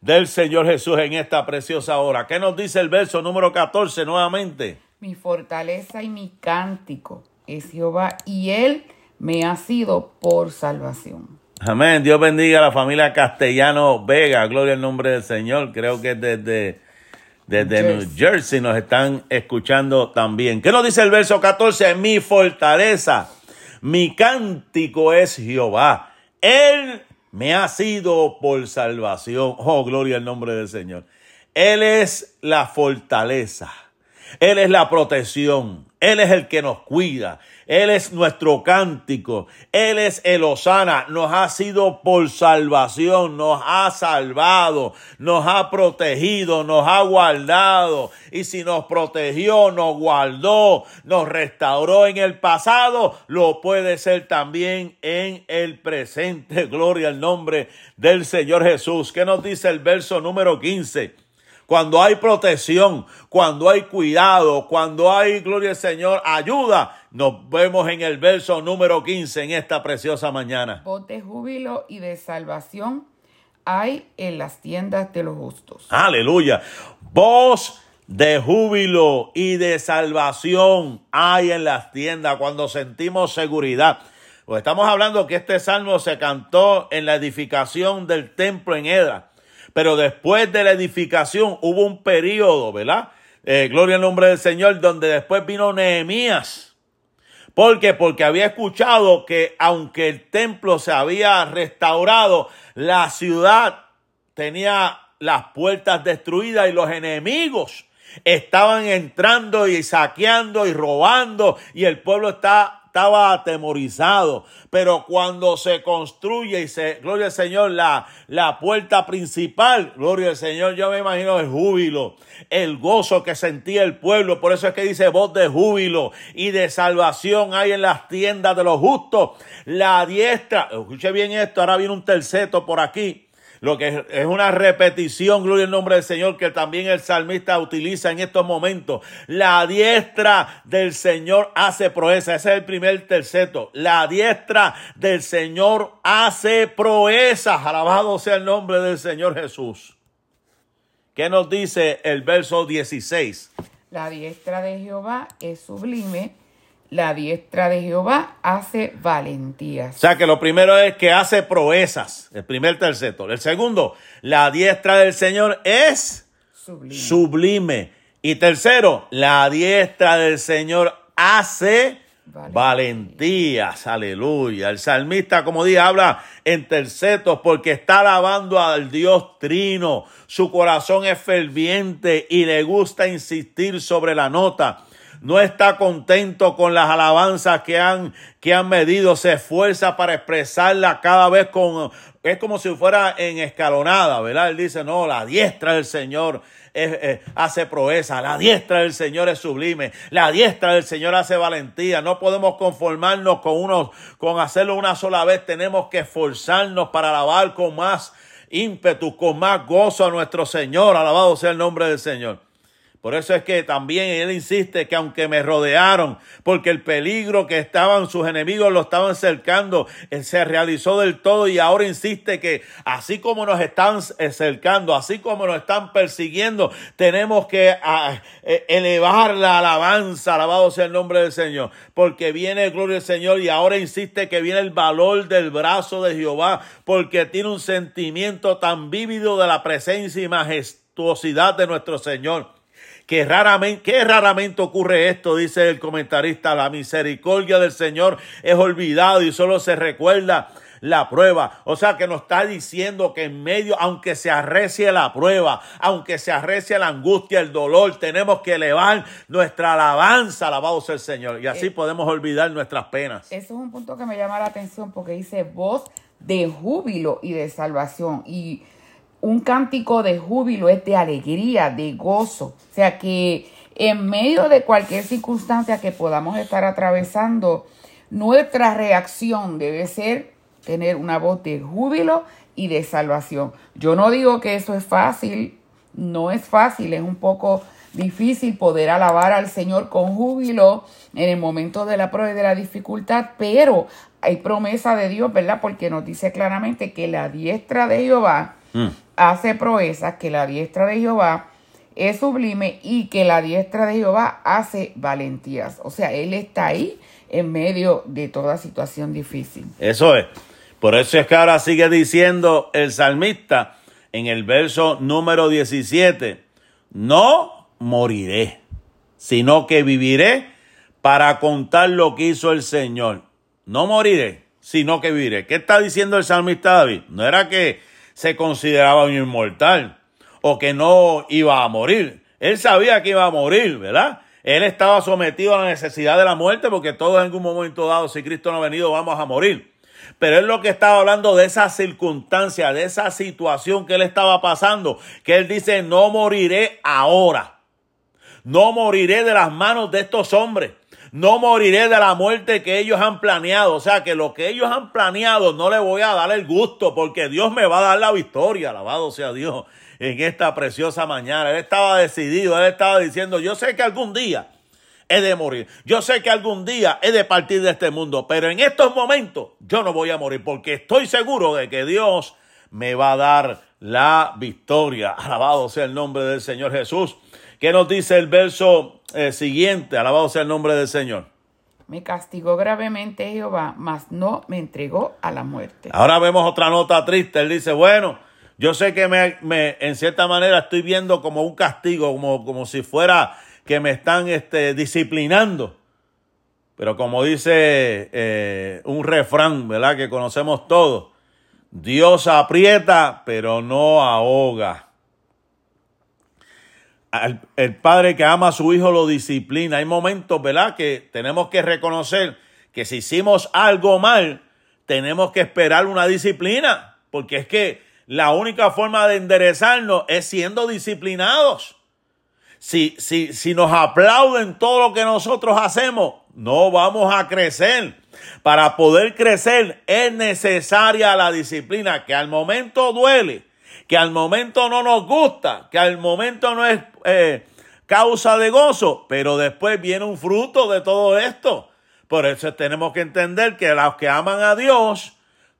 [SPEAKER 1] del Señor Jesús en esta preciosa hora. ¿Qué nos dice el verso número 14 nuevamente?
[SPEAKER 2] Mi fortaleza y mi cántico es Jehová y Él me ha sido por salvación.
[SPEAKER 1] Amén. Dios bendiga a la familia Castellano Vega. Gloria al nombre del Señor. Creo que desde, desde New Jersey nos están escuchando también. ¿Qué nos dice el verso 14? Mi fortaleza, mi cántico es Jehová. Él me ha sido por salvación. Oh, gloria al nombre del Señor. Él es la fortaleza. Él es la protección. Él es el que nos cuida. Él es nuestro cántico. Él es el Osana. Nos ha sido por salvación. Nos ha salvado. Nos ha protegido. Nos ha guardado. Y si nos protegió, nos guardó, nos restauró en el pasado, lo puede ser también en el presente. Gloria al nombre del Señor Jesús. ¿Qué nos dice el verso número 15? Cuando hay protección, cuando hay cuidado, cuando hay, gloria al Señor, ayuda, nos vemos en el verso número 15 en esta preciosa mañana.
[SPEAKER 2] Voz de júbilo y de salvación hay en las tiendas de los justos.
[SPEAKER 1] Aleluya. Voz de júbilo y de salvación hay en las tiendas cuando sentimos seguridad. Pues estamos hablando que este salmo se cantó en la edificación del templo en Edra. Pero después de la edificación hubo un periodo, ¿verdad? Eh, gloria al nombre del Señor, donde después vino Nehemías. ¿Por qué? Porque había escuchado que aunque el templo se había restaurado, la ciudad tenía las puertas destruidas y los enemigos estaban entrando y saqueando y robando y el pueblo está estaba atemorizado. Pero cuando se construye y se, gloria al Señor, la, la puerta principal, gloria al Señor, yo me imagino el júbilo, el gozo que sentía el pueblo. Por eso es que dice voz de júbilo y de salvación hay en las tiendas de los justos. La diestra, escuche bien esto, ahora viene un terceto por aquí lo que es una repetición, gloria al nombre del Señor, que también el salmista utiliza en estos momentos. La diestra del Señor hace proeza. Ese es el primer terceto. La diestra del Señor hace proezas. Alabado sea el nombre del Señor Jesús. ¿Qué nos dice el verso 16?
[SPEAKER 2] La diestra de Jehová es sublime la diestra de Jehová hace valentías.
[SPEAKER 1] O sea que lo primero es que hace proezas, el primer terceto. El segundo, la diestra del Señor es sublime. Y tercero, la diestra del Señor hace valentías. Aleluya. El salmista, como dije, habla en tercetos porque está alabando al Dios trino. Su corazón es ferviente y le gusta insistir sobre la nota no está contento con las alabanzas que han, que han medido, se esfuerza para expresarla cada vez con, es como si fuera en escalonada, ¿verdad? Él dice, no, la diestra del Señor hace proeza, la diestra del Señor es sublime, la diestra del Señor hace valentía, no podemos conformarnos con unos, con hacerlo una sola vez, tenemos que esforzarnos para alabar con más ímpetu, con más gozo a nuestro Señor, alabado sea el nombre del Señor. Por eso es que también él insiste que aunque me rodearon, porque el peligro que estaban sus enemigos lo estaban cercando, se realizó del todo y ahora insiste que así como nos están cercando, así como nos están persiguiendo, tenemos que ah, e, elevar la alabanza, alabado sea el nombre del Señor, porque viene el gloria del Señor y ahora insiste que viene el valor del brazo de Jehová, porque tiene un sentimiento tan vívido de la presencia y majestuosidad de nuestro Señor que raramente, que raramente ocurre esto, dice el comentarista, la misericordia del Señor es olvidado y solo se recuerda la prueba. O sea que nos está diciendo que en medio, aunque se arrecie la prueba, aunque se arrecie la angustia, el dolor, tenemos que elevar nuestra alabanza, alabado sea el Señor. Y así eh, podemos olvidar nuestras penas.
[SPEAKER 2] Eso es un punto que me llama la atención porque dice voz de júbilo y de salvación. Y un cántico de júbilo es de alegría, de gozo. O sea que en medio de cualquier circunstancia que podamos estar atravesando, nuestra reacción debe ser tener una voz de júbilo y de salvación. Yo no digo que eso es fácil, no es fácil, es un poco difícil poder alabar al Señor con júbilo en el momento de la prueba y de la dificultad, pero hay promesa de Dios, ¿verdad? Porque nos dice claramente que la diestra de Jehová mm. Hace proezas, que la diestra de Jehová es sublime y que la diestra de Jehová hace valentías. O sea, Él está ahí en medio de toda situación difícil.
[SPEAKER 1] Eso es. Por eso es que ahora sigue diciendo el salmista en el verso número 17, no moriré, sino que viviré para contar lo que hizo el Señor. No moriré, sino que viviré. ¿Qué está diciendo el salmista David? No era que se consideraba un inmortal o que no iba a morir. Él sabía que iba a morir, ¿verdad? Él estaba sometido a la necesidad de la muerte porque todos en algún momento dado, si Cristo no ha venido, vamos a morir. Pero es lo que estaba hablando de esa circunstancia, de esa situación que él estaba pasando, que él dice, no moriré ahora. No moriré de las manos de estos hombres. No moriré de la muerte que ellos han planeado. O sea, que lo que ellos han planeado no le voy a dar el gusto porque Dios me va a dar la victoria. Alabado sea Dios en esta preciosa mañana. Él estaba decidido, él estaba diciendo, yo sé que algún día he de morir. Yo sé que algún día he de partir de este mundo, pero en estos momentos yo no voy a morir porque estoy seguro de que Dios me va a dar la victoria. Alabado sea el nombre del Señor Jesús. ¿Qué nos dice el verso eh, siguiente? Alabado sea el nombre del Señor.
[SPEAKER 2] Me castigó gravemente Jehová, mas no me entregó a la muerte.
[SPEAKER 1] Ahora vemos otra nota triste. Él dice, bueno, yo sé que me, me en cierta manera estoy viendo como un castigo, como, como si fuera que me están este, disciplinando. Pero como dice eh, un refrán, ¿verdad? Que conocemos todos, Dios aprieta, pero no ahoga. El padre que ama a su hijo lo disciplina. Hay momentos, ¿verdad? Que tenemos que reconocer que si hicimos algo mal, tenemos que esperar una disciplina. Porque es que la única forma de enderezarnos es siendo disciplinados si, si, si nos aplauden todo lo que nosotros hacemos, no vamos a crecer. Para poder crecer es necesaria la disciplina, que al momento duele, que al momento no nos gusta, que al momento no es eh, causa de gozo, pero después viene un fruto de todo esto. Por eso tenemos que entender que los que aman a Dios,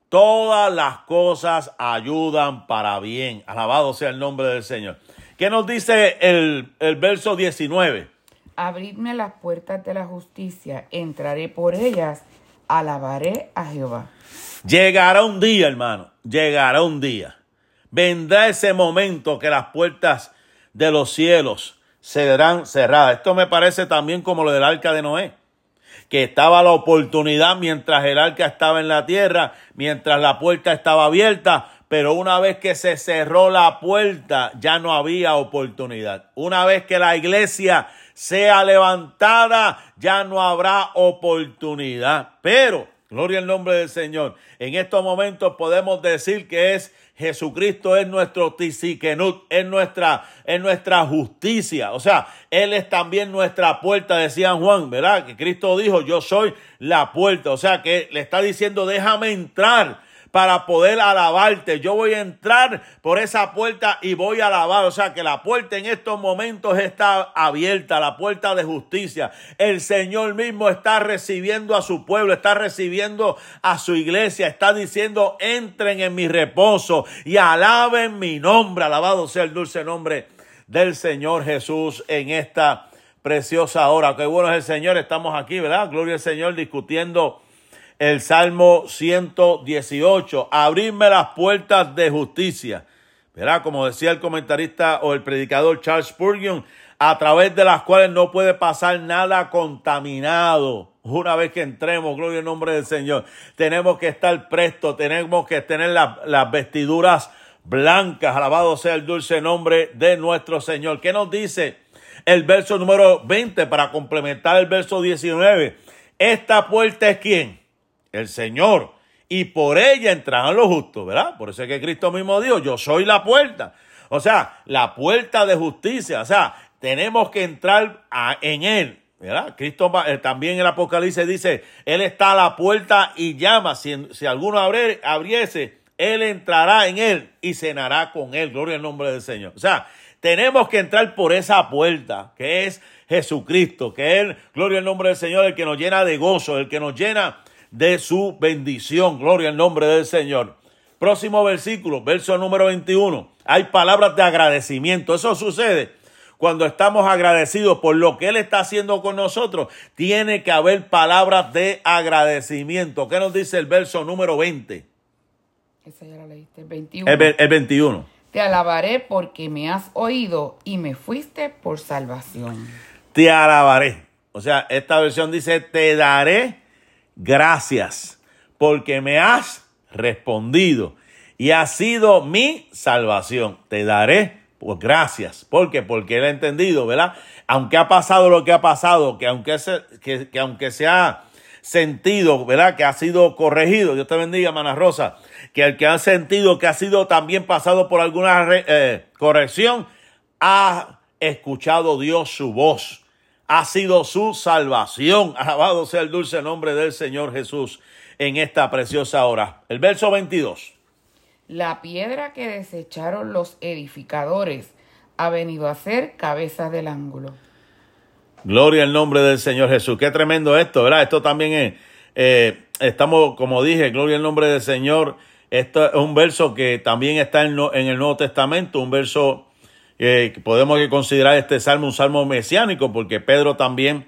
[SPEAKER 1] todas las cosas ayudan para bien. Alabado sea el nombre del Señor. ¿Qué nos dice el, verso 19?
[SPEAKER 2] Abridme las puertas de la justicia, entraré por ellas, alabaré a Jehová.
[SPEAKER 1] Llegará un día, hermano, llegará un día. Vendrá ese momento que las puertas de los cielos serán cerradas. Esto me parece también como lo del arca de Noé, que estaba la oportunidad mientras el arca estaba en la tierra, mientras la puerta estaba abierta, pero una vez que se cerró la puerta ya no había oportunidad. Una vez que la iglesia sea levantada ya no habrá oportunidad. Pero, gloria al nombre del Señor, en estos momentos podemos decir que es Jesucristo es nuestro tisiquenut, es nuestra, es nuestra justicia. O sea, Él es también nuestra puerta, decía Juan, ¿verdad? Que Cristo dijo, yo soy la puerta. O sea, que le está diciendo, déjame entrar para poder alabarte. Yo voy a entrar por esa puerta y voy a alabar. O sea que la puerta en estos momentos está abierta, la puerta de justicia. El Señor mismo está recibiendo a su pueblo, está recibiendo a su iglesia, está diciendo, entren en mi reposo y alaben mi nombre. Alabado sea el dulce nombre del Señor Jesús en esta preciosa hora. Qué bueno es el Señor, estamos aquí, ¿verdad? Gloria al Señor discutiendo el Salmo 118, abrirme las puertas de justicia. ¿verdad? Como decía el comentarista o el predicador Charles Spurgeon, a través de las cuales no puede pasar nada contaminado. Una vez que entremos, gloria al nombre del Señor, tenemos que estar prestos, tenemos que tener las vestiduras blancas, alabado sea el dulce nombre de nuestro Señor. ¿Qué nos dice el verso número 20 para complementar el verso 19? Esta puerta es quién? El Señor. Y por ella entrarán los justos, ¿verdad? Por eso es que Cristo mismo dijo, yo soy la puerta. O sea, la puerta de justicia. O sea, tenemos que entrar en Él. ¿verdad? Cristo eh, también en el Apocalipsis dice, Él está a la puerta y llama. Si, si alguno abriese, Él entrará en Él y cenará con Él. Gloria al nombre del Señor. O sea, tenemos que entrar por esa puerta que es Jesucristo, que es, gloria al nombre del Señor, el que nos llena de gozo, el que nos llena de su bendición. Gloria al nombre del Señor. Próximo versículo, verso número 21. Hay palabras de agradecimiento. Eso sucede cuando estamos agradecidos por lo que Él está haciendo con nosotros, tiene que haber palabras de agradecimiento. ¿Qué nos dice el verso número 20?
[SPEAKER 2] Esa ya la leíste, el 21.
[SPEAKER 1] El, 21.
[SPEAKER 2] Te alabaré porque me has oído y me fuiste por salvación.
[SPEAKER 1] Te alabaré. O sea, esta versión dice, te daré gracias porque me has respondido y has sido mi salvación. Te daré pues gracias. ¿Por qué? Porque él ha entendido, ¿verdad? Aunque ha pasado lo que ha pasado, que aunque se, que, aunque se ha sentido, ¿verdad? Que ha sido corregido, Dios te bendiga, Mana Rosa, que el que ha sentido que ha sido también pasado por alguna eh, corrección, ha escuchado Dios su voz, ha sido su salvación. Alabado sea el dulce nombre del Señor Jesús en esta preciosa hora. El verso 22.
[SPEAKER 2] La piedra que desecharon los edificadores ha venido a ser cabeza del ángulo.
[SPEAKER 1] Gloria al nombre del Señor Jesús. Qué tremendo esto, ¿verdad? Esto también es, eh, estamos, como dije, gloria al nombre del Señor. Esto es un verso que también está en, el Nuevo Testamento, un verso podemos considerar este salmo un salmo mesiánico, porque Pedro también,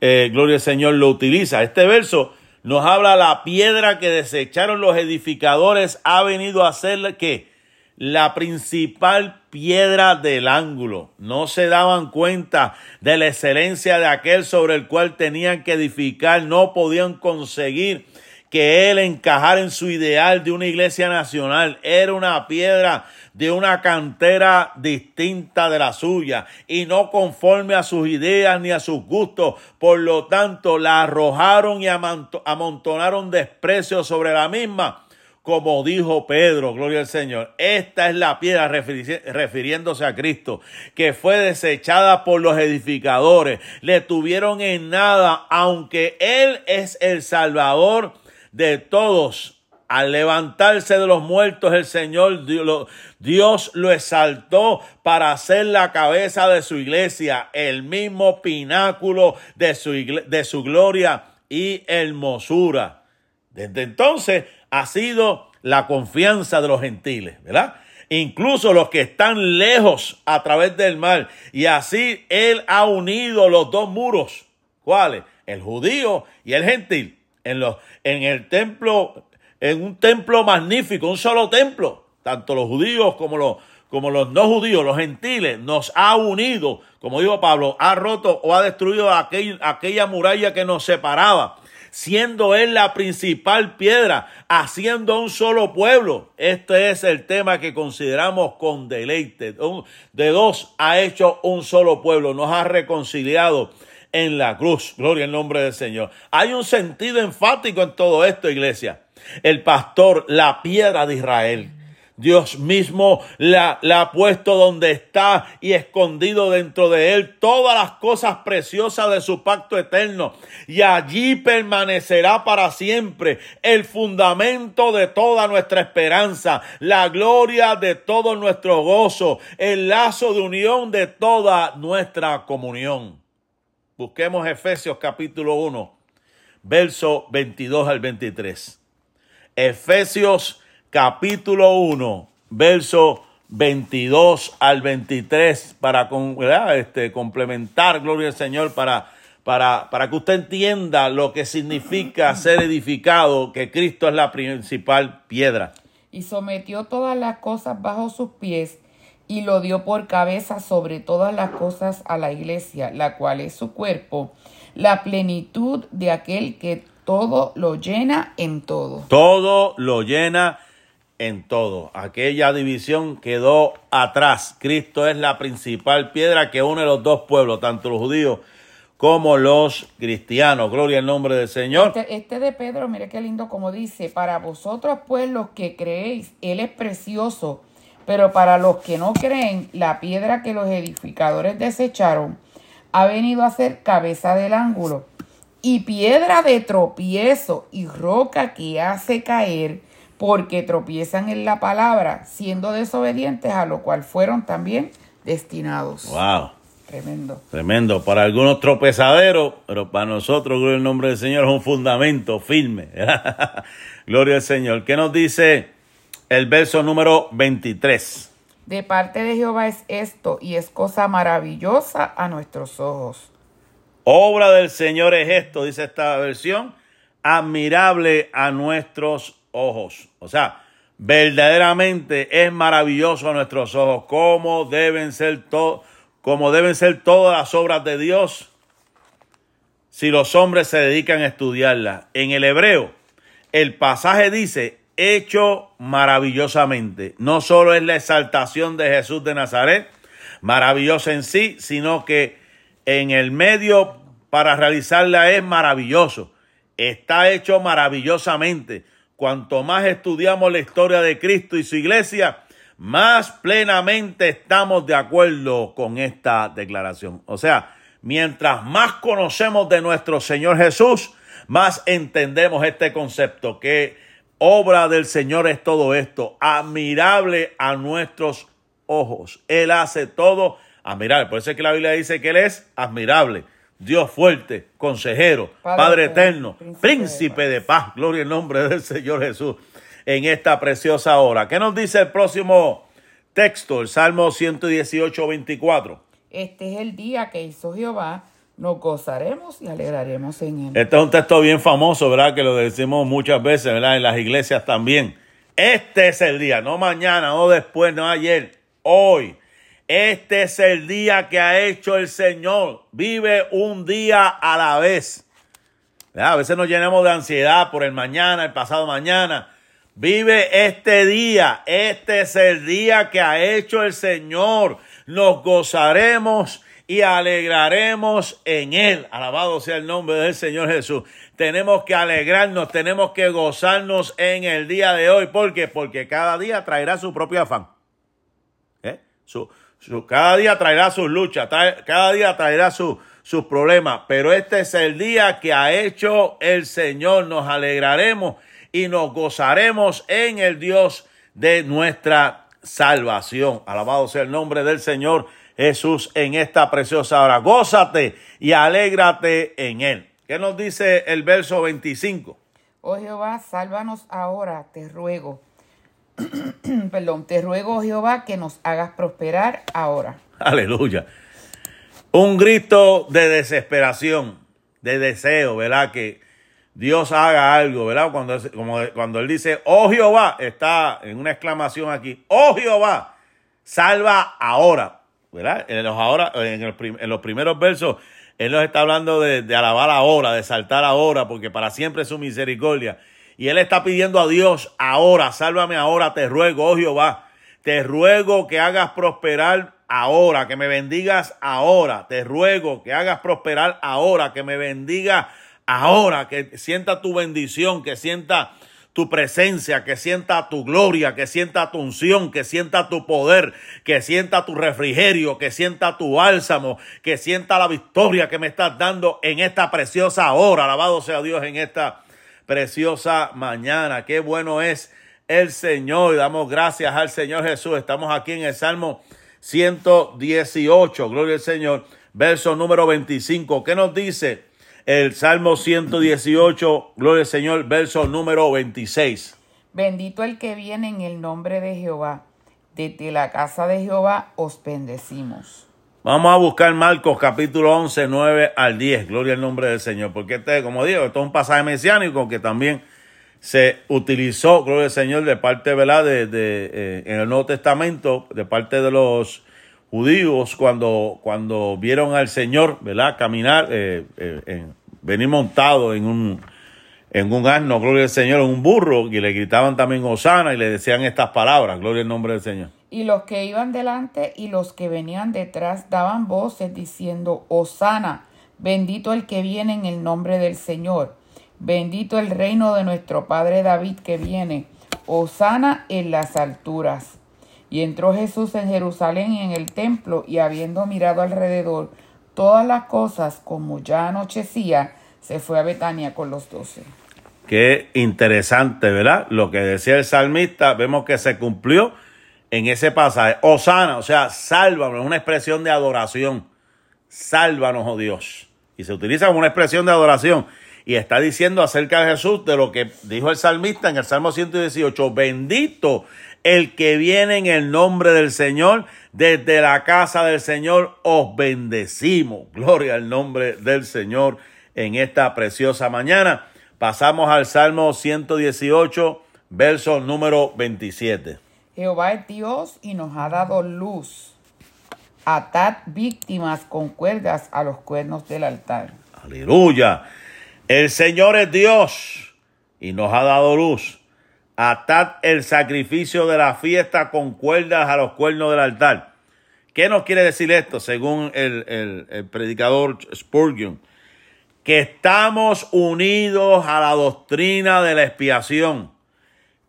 [SPEAKER 1] eh, gloria al Señor, lo utiliza. Este verso nos habla la piedra que desecharon los edificadores ha venido a ser que la principal piedra del ángulo. No se daban cuenta de la excelencia de aquel sobre el cual tenían que edificar, no podían conseguir que él encajara en su ideal de una iglesia nacional. Era una piedra de una cantera distinta de la suya y no conforme a sus ideas ni a sus gustos. Por lo tanto, la arrojaron y amontonaron desprecio sobre la misma. Como dijo Pedro, gloria al Señor, esta es la piedra refiriéndose a Cristo, que fue desechada por los edificadores. Le tuvieron en nada, aunque Él es el Salvador de todos al levantarse de los muertos, el Señor Dios lo exaltó para ser la cabeza de su iglesia, el mismo pináculo de su, de su gloria y hermosura. Desde entonces ha sido la confianza de los gentiles, ¿verdad? Incluso los que están lejos a través del mar. Y así Él ha unido los dos muros. ¿Cuáles? El judío y el gentil. En, los, en el templo en un templo magnífico, un solo templo. Tanto los judíos como los, como los no judíos, los gentiles, nos ha unido, como dijo Pablo, ha roto o ha destruido aquella muralla que nos separaba, siendo él la principal piedra, haciendo un solo pueblo. Este es el tema que consideramos con deleite. De dos ha hecho un solo pueblo, nos ha reconciliado en la cruz. Gloria al nombre del Señor. Hay un sentido enfático en todo esto, iglesia el pastor, la piedra de Israel. Dios mismo la, ha puesto donde está y escondido dentro de él todas las cosas preciosas de su pacto eterno. Y allí permanecerá para siempre el fundamento de toda nuestra esperanza, la gloria de todo nuestro gozo, el lazo de unión de toda nuestra comunión. Busquemos Efesios capítulo 1, verso 22 al 23. Efesios capítulo 1, verso 22 al 23, para este, complementar, gloria al Señor, para, para, para que usted entienda lo que significa ser edificado, que Cristo es la principal piedra.
[SPEAKER 2] y sometió todas las cosas bajo sus pies y lo dio por cabeza sobre todas las cosas a la iglesia, la cual es su cuerpo, la plenitud de aquel que todo lo llena en todo.
[SPEAKER 1] Todo lo llena en todo. Aquella división quedó atrás. Cristo es la principal piedra que une los dos pueblos, tanto los judíos como los cristianos. Gloria al nombre del Señor.
[SPEAKER 2] Este, este, de Pedro, mire qué lindo como dice, para vosotros pues los que creéis, Él es precioso, pero para los que no creen, la piedra que los edificadores desecharon ha venido a ser cabeza del ángulo y piedra de tropiezo y roca que hace caer porque tropiezan en la palabra, siendo desobedientes a lo cual fueron también destinados.
[SPEAKER 1] Wow.
[SPEAKER 2] Tremendo.
[SPEAKER 1] Tremendo. Para algunos tropezaderos, pero para nosotros, gloria al nombre del Señor, es un fundamento firme. gloria al Señor. ¿Qué nos dice el verso número 23?
[SPEAKER 2] De parte de Jehová es esto, y es cosa maravillosa a nuestros ojos.
[SPEAKER 1] Obra del Señor es esto, dice esta versión, admirable a nuestros ojos. O sea, verdaderamente es maravilloso a nuestros ojos. Cómo deben ser todos como deben ser todas las obras de Dios si los hombres se dedican a estudiarlas. En el hebreo, el pasaje dice, hecho maravillosamente. No solo es la exaltación de Jesús de Nazaret, maravillosa en sí, sino que en el medio para realizarla es maravilloso. Está hecho maravillosamente. Cuanto más estudiamos la historia de Cristo y su iglesia, más plenamente estamos de acuerdo con esta declaración. O sea, mientras más conocemos de nuestro Señor Jesús, más entendemos este concepto, que obra del Señor es todo esto, admirable a nuestros ojos. Él hace todo admirable. Por eso es que la Biblia dice que Él es admirable. Dios fuerte, consejero, Padre, eterno, príncipe, de, paz. Gloria al nombre del Señor Jesús en esta preciosa hora. ¿Qué nos dice el próximo texto? El Salmo 118, 24.
[SPEAKER 2] Este es el día que hizo Jehová, nos gozaremos y alegraremos en él.
[SPEAKER 1] Este es un texto bien famoso, ¿verdad? Que lo decimos muchas veces, ¿verdad? En las iglesias también. Este es el día, no mañana, no después, no ayer, hoy. Este es el día que ha hecho el Señor. Vive un día a la vez. A veces nos llenamos de ansiedad por el mañana, el pasado mañana. Vive este día. Este es el día que ha hecho el Señor. Nos gozaremos y alegraremos en Él. Alabado sea el nombre del Señor Jesús. Tenemos que alegrarnos, tenemos que gozarnos en el día de hoy. ¿Por qué? Porque cada día traerá su propio afán. ¿Eh? Su, cada día traerá sus luchas, cada día traerá sus problemas. Pero este es el día que ha hecho el Señor. Nos alegraremos y nos gozaremos en el Dios de nuestra salvación. Alabado sea el nombre del Señor Jesús en esta preciosa hora. Gózate y alégrate en él. ¿Qué nos dice el verso 25?
[SPEAKER 2] Oh Jehová, sálvanos ahora, te ruego. Perdón, te ruego, Jehová, que nos hagas prosperar ahora.
[SPEAKER 1] Aleluya. Un grito de desesperación, de deseo, ¿verdad? Que Dios haga algo, ¿verdad? Cuando, como, cuando Él dice, oh Jehová, está en una exclamación aquí, oh Jehová, salva ahora, ¿verdad? En los, ahora, en, los primeros versos, Él nos está hablando de, de, alabar ahora, de saltar ahora, porque para siempre es su misericordia. Y Él está pidiendo a Dios ahora, sálvame ahora, te ruego, oh Jehová, te ruego que hagas prosperar ahora, que me bendigas ahora, te ruego que hagas prosperar ahora, que me bendiga ahora, que sienta tu bendición, que sienta tu presencia, que sienta tu gloria, que sienta tu unción, que sienta tu poder, que sienta tu refrigerio, que sienta tu bálsamo, que sienta la victoria que me estás dando en esta preciosa hora. Alabado sea Dios en esta preciosa mañana. Qué bueno es el Señor. Damos gracias al Señor Jesús. Estamos aquí en el Salmo 118. Gloria al Señor. Verso número 25. ¿Qué nos dice? el Salmo 118, gloria al Señor, verso número 26.
[SPEAKER 2] Bendito el que viene en el nombre de Jehová. Desde la casa de Jehová os bendecimos.
[SPEAKER 1] Vamos a buscar Marcos capítulo 11, 9 al 10. Gloria al nombre del Señor. Porque este, como digo, esto es un pasaje mesiánico que también se utilizó, gloria al Señor, de parte, ¿verdad? De, eh, en el Nuevo Testamento, de parte de los judíos, cuando, cuando vieron al Señor, ¿verdad? Caminar, eh, eh, venir montado en un, en un asno, gloria al Señor, en un burro, y le gritaban también Osana y le decían estas palabras, gloria al nombre del Señor.
[SPEAKER 2] Y los que iban delante y los que venían detrás daban voces diciendo, Osana, bendito el que viene en el nombre del Señor Bendito el reino de nuestro Padre David que viene. Osana en las alturas. Y entró Jesús en Jerusalén y en el templo, y habiendo mirado alrededor todas las cosas, como ya anochecía, se fue a Betania con los doce.
[SPEAKER 1] Qué interesante, ¿verdad? Lo que decía el salmista, vemos que se cumplió en ese pasaje. Osana, o sea, sálvanos, es una expresión de adoración. Sálvanos, oh Dios. Y se utiliza como una expresión de adoración y está diciendo acerca de Jesús de lo que dijo el salmista en el Salmo 118, bendito el que viene en el nombre del Señor, desde la casa del Señor os bendecimos. Gloria al nombre del Señor en esta preciosa mañana. Pasamos al Salmo 118, verso número 27.
[SPEAKER 2] Jehová es Dios y nos ha dado luz. Atad víctimas con cuerdas a los cuernos del altar.
[SPEAKER 1] Aleluya. El Señor es Dios y nos ha dado luz. Atad el sacrificio de la fiesta con cuerdas a los cuernos del altar. ¿Qué nos quiere decir esto? Según el, el predicador Spurgeon, que estamos unidos a la doctrina de la expiación.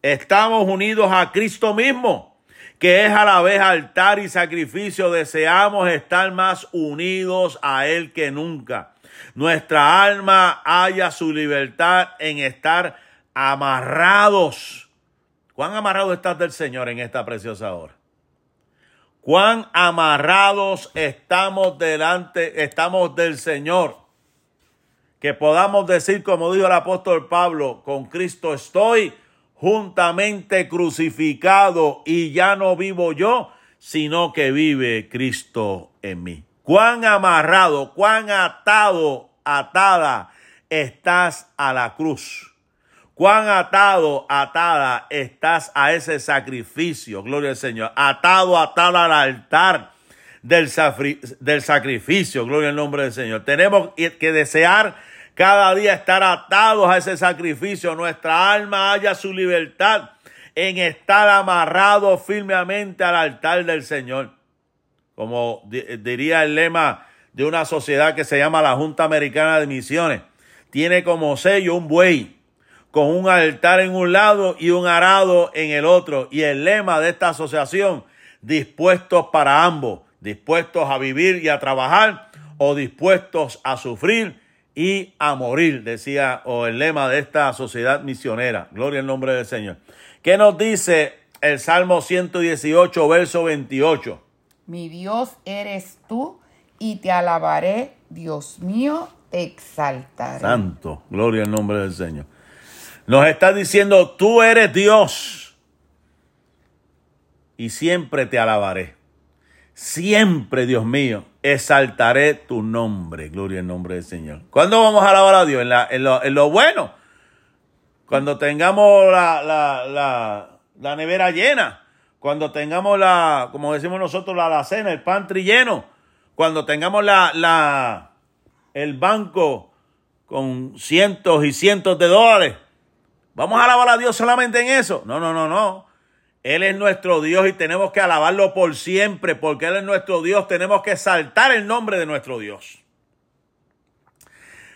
[SPEAKER 1] Estamos unidos a Cristo mismo, que es a la vez altar y sacrificio. Deseamos estar más unidos a Él que nunca nuestra alma haya su libertad en estar amarrados. ¿Cuán amarrado estás del Señor en esta preciosa hora? Cuán amarrados estamos delante, estamos del Señor. Que podamos decir, como dijo el apóstol Pablo, con Cristo estoy juntamente crucificado y ya no vivo yo, sino que vive Cristo en mí cuán amarrado, cuán atado, atada estás a la cruz. Cuán atado, atada estás a ese sacrificio, gloria al Señor. Atado, atada al altar del, del sacrificio, gloria al nombre del Señor. Tenemos que desear cada día estar atados a ese sacrificio. Nuestra alma haya su libertad en estar amarrado firmemente al altar del Señor como diría el lema de una sociedad que se llama la Junta Americana de Misiones. Tiene como sello un buey con un altar en un lado y un arado en el otro. Y el lema de esta asociación, dispuestos para ambos, dispuestos a vivir y a trabajar o dispuestos a sufrir y a morir, decía, o el lema de esta sociedad misionera. Gloria al nombre del Señor. ¿Qué nos dice el Salmo 118, verso 28?
[SPEAKER 2] Mi Dios eres tú y te alabaré, Dios mío, te exaltaré.
[SPEAKER 1] Santo, gloria al nombre del Señor. Nos está diciendo, tú eres Dios y siempre te alabaré. Siempre, Dios mío, exaltaré tu nombre. Gloria al nombre del Señor. ¿Cuándo vamos a alabar a Dios? En, lo, bueno. Cuando tengamos la, la nevera llena cuando tengamos la, como decimos nosotros, la cena, el pantry lleno, cuando tengamos la, la, el banco con cientos y cientos de dólares, ¿vamos a alabar a Dios solamente en eso? No, no, no, no. Él es nuestro Dios y tenemos que alabarlo por siempre, porque Él es nuestro Dios. Tenemos que saltar el nombre de nuestro Dios.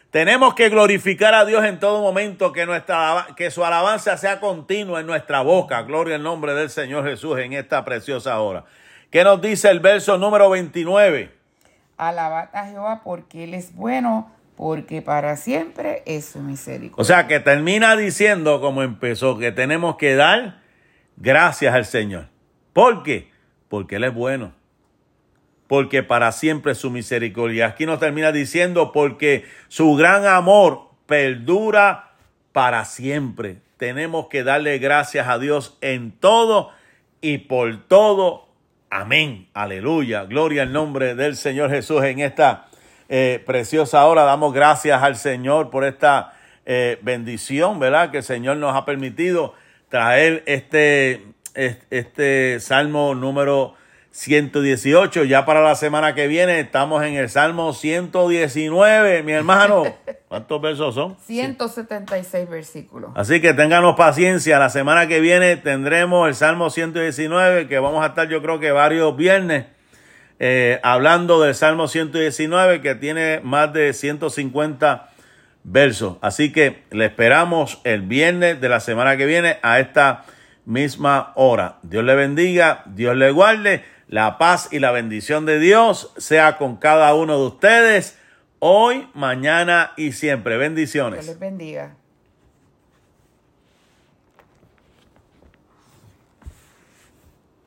[SPEAKER 1] Tenemos que glorificar a Dios en todo momento, que, nuestra, que su alabanza sea continua en nuestra boca. Gloria al nombre del Señor Jesús en esta preciosa hora. ¿Qué nos dice el verso número 29?
[SPEAKER 2] Alabad a Jehová porque Él es bueno, porque para siempre es su misericordia.
[SPEAKER 1] O sea, que termina diciendo como empezó, que tenemos que dar gracias al Señor. ¿Por qué? Porque Él es bueno porque para siempre su misericordia. Aquí nos termina diciendo, porque su gran amor perdura para siempre. Tenemos que darle gracias a Dios en todo y por todo. Amén. Aleluya. Gloria al nombre del Señor Jesús en esta eh, preciosa hora. Damos gracias al Señor por esta eh, bendición, ¿verdad? Que el Señor nos ha permitido traer este, este, Salmo número 118. Ya para la semana que viene estamos en el Salmo 119, mi hermano. ¿Cuántos versos son?
[SPEAKER 2] 176 versículos.
[SPEAKER 1] Así que ténganos paciencia. La semana que viene tendremos el Salmo 119, que vamos a estar yo creo que varios viernes eh, hablando del Salmo 119, que tiene más de 150 versos. Así que le esperamos el viernes de la semana que viene a esta misma hora. Dios le bendiga, Dios le guarde. La paz y la bendición de Dios sea con cada uno de ustedes hoy, mañana y siempre. Bendiciones.
[SPEAKER 2] Les bendiga.